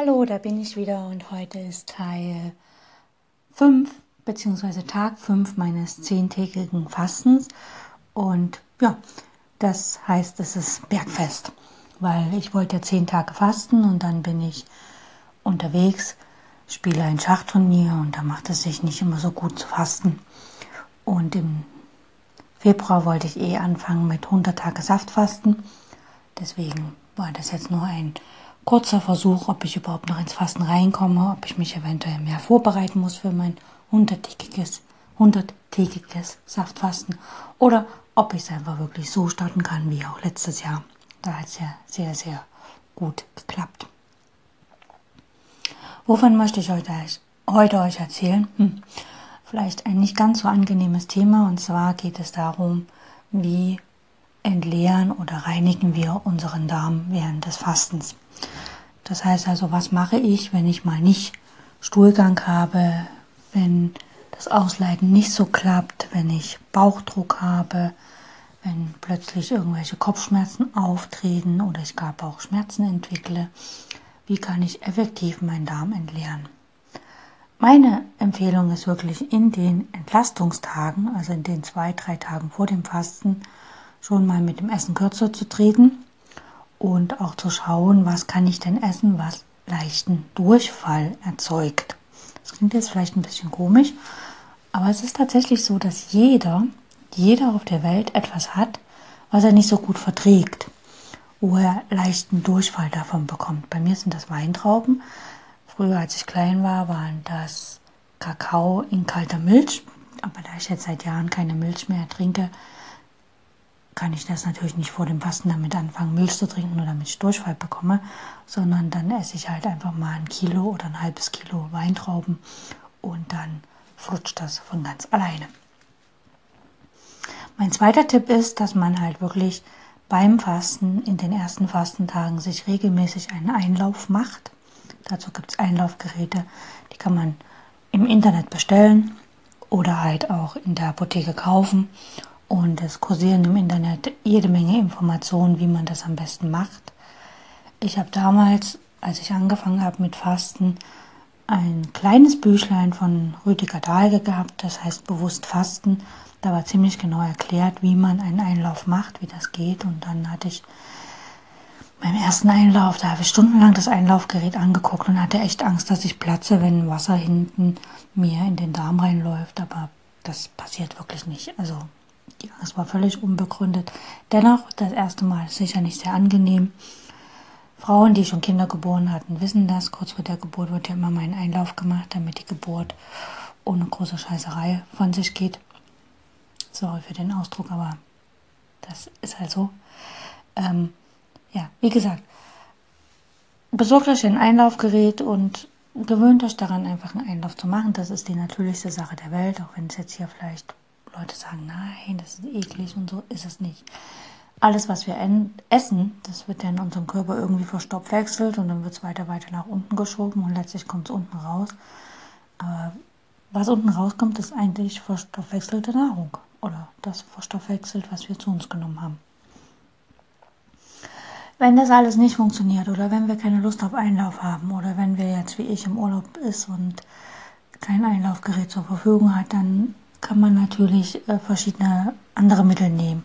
Hallo, da bin ich wieder und heute ist Teil 5 bzw. Tag 5 meines zehntägigen Fastens und ja, das heißt, es ist Bergfest, weil ich wollte ja zehn Tage fasten und dann bin ich unterwegs, spiele ein Schachturnier und da macht es sich nicht immer so gut zu fasten und im Februar wollte ich eh anfangen mit 100 Tage Saftfasten, deswegen war das jetzt nur ein kurzer Versuch, ob ich überhaupt noch ins Fasten reinkomme, ob ich mich eventuell mehr vorbereiten muss für mein hunderttägiges, hunderttägiges Saftfasten oder ob ich es einfach wirklich so starten kann wie auch letztes Jahr. Da hat es ja sehr, sehr gut geklappt. Wovon möchte ich heute, heute euch erzählen? Hm. Vielleicht ein nicht ganz so angenehmes Thema und zwar geht es darum, wie entleeren oder reinigen wir unseren Darm während des Fastens. Das heißt also, was mache ich, wenn ich mal nicht Stuhlgang habe, wenn das Ausleiten nicht so klappt, wenn ich Bauchdruck habe, wenn plötzlich irgendwelche Kopfschmerzen auftreten oder ich gar Bauchschmerzen entwickle. Wie kann ich effektiv meinen Darm entleeren? Meine Empfehlung ist wirklich in den Entlastungstagen, also in den zwei, drei Tagen vor dem Fasten, schon mal mit dem Essen kürzer zu treten und auch zu schauen, was kann ich denn essen, was leichten Durchfall erzeugt. Das klingt jetzt vielleicht ein bisschen komisch, aber es ist tatsächlich so, dass jeder, jeder auf der Welt etwas hat, was er nicht so gut verträgt, wo er leichten Durchfall davon bekommt. Bei mir sind das Weintrauben. Früher, als ich klein war, waren das Kakao in kalter Milch. Aber da ich jetzt seit Jahren keine Milch mehr trinke, kann ich das natürlich nicht vor dem Fasten damit anfangen, Milch zu trinken oder damit ich Durchfall bekomme, sondern dann esse ich halt einfach mal ein Kilo oder ein halbes Kilo Weintrauben und dann flutscht das von ganz alleine. Mein zweiter Tipp ist, dass man halt wirklich beim Fasten in den ersten Fastentagen sich regelmäßig einen Einlauf macht. Dazu gibt es Einlaufgeräte, die kann man im Internet bestellen oder halt auch in der Apotheke kaufen und es kursieren im Internet jede Menge Informationen, wie man das am besten macht. Ich habe damals, als ich angefangen habe mit Fasten, ein kleines Büchlein von Rüdiger Dahlke gehabt, das heißt bewusst Fasten. Da war ziemlich genau erklärt, wie man einen Einlauf macht, wie das geht. Und dann hatte ich beim ersten Einlauf, da habe ich stundenlang das Einlaufgerät angeguckt und hatte echt Angst, dass ich platze, wenn Wasser hinten mir in den Darm reinläuft. Aber das passiert wirklich nicht. Also die Angst war völlig unbegründet. Dennoch, das erste Mal sicher nicht sehr angenehm. Frauen, die schon Kinder geboren hatten, wissen das. Kurz vor der Geburt wird ja immer mal ein Einlauf gemacht, damit die Geburt ohne große Scheißerei von sich geht. Sorry für den Ausdruck, aber das ist halt so. Ähm, ja, wie gesagt, besorgt euch ein Einlaufgerät und gewöhnt euch daran, einfach einen Einlauf zu machen. Das ist die natürlichste Sache der Welt, auch wenn es jetzt hier vielleicht Leute sagen, nein, das ist eklig und so ist es nicht. Alles, was wir essen, das wird dann in unserem Körper irgendwie verstoffwechselt und dann wird es weiter, weiter nach unten geschoben und letztlich kommt es unten raus. Aber was unten rauskommt, ist eigentlich verstoffwechselte Nahrung oder das verstoffwechselt, was wir zu uns genommen haben. Wenn das alles nicht funktioniert oder wenn wir keine Lust auf Einlauf haben oder wenn wir jetzt wie ich im Urlaub ist und kein Einlaufgerät zur Verfügung hat, dann kann man natürlich äh, verschiedene andere Mittel nehmen.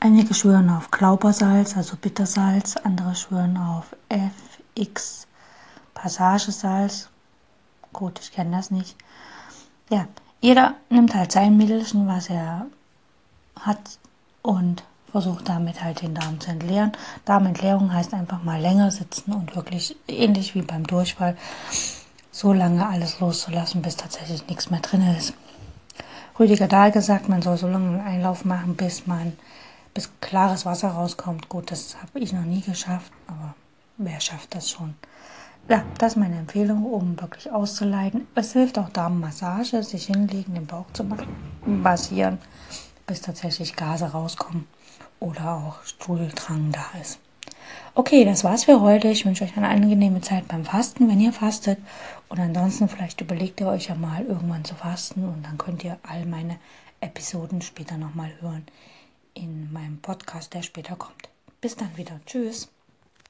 Einige schwören auf Glaubersalz, also Bittersalz, andere schwören auf FX Passagesalz. Gut, ich kenne das nicht. Ja, jeder nimmt halt sein Mittelchen, was er hat und versucht damit halt den Darm zu entleeren. Darmentleerung heißt einfach mal länger sitzen und wirklich ähnlich wie beim Durchfall so lange alles loszulassen, bis tatsächlich nichts mehr drin ist. Rüdiger Dahl gesagt, man soll so lange einen Einlauf machen, bis man, bis klares Wasser rauskommt. Gut, das habe ich noch nie geschafft, aber wer schafft das schon? Ja, das ist meine Empfehlung, um wirklich auszuleiten. Es hilft auch Darmmassage, sich hinlegen, den Bauch zu massieren, bis tatsächlich Gase rauskommen oder auch Stuhldrang da ist. Okay, das war's für heute. Ich wünsche euch eine angenehme Zeit beim Fasten, wenn ihr fastet. Und ansonsten vielleicht überlegt ihr euch ja mal irgendwann zu fasten und dann könnt ihr all meine Episoden später nochmal hören in meinem Podcast, der später kommt. Bis dann wieder. Tschüss.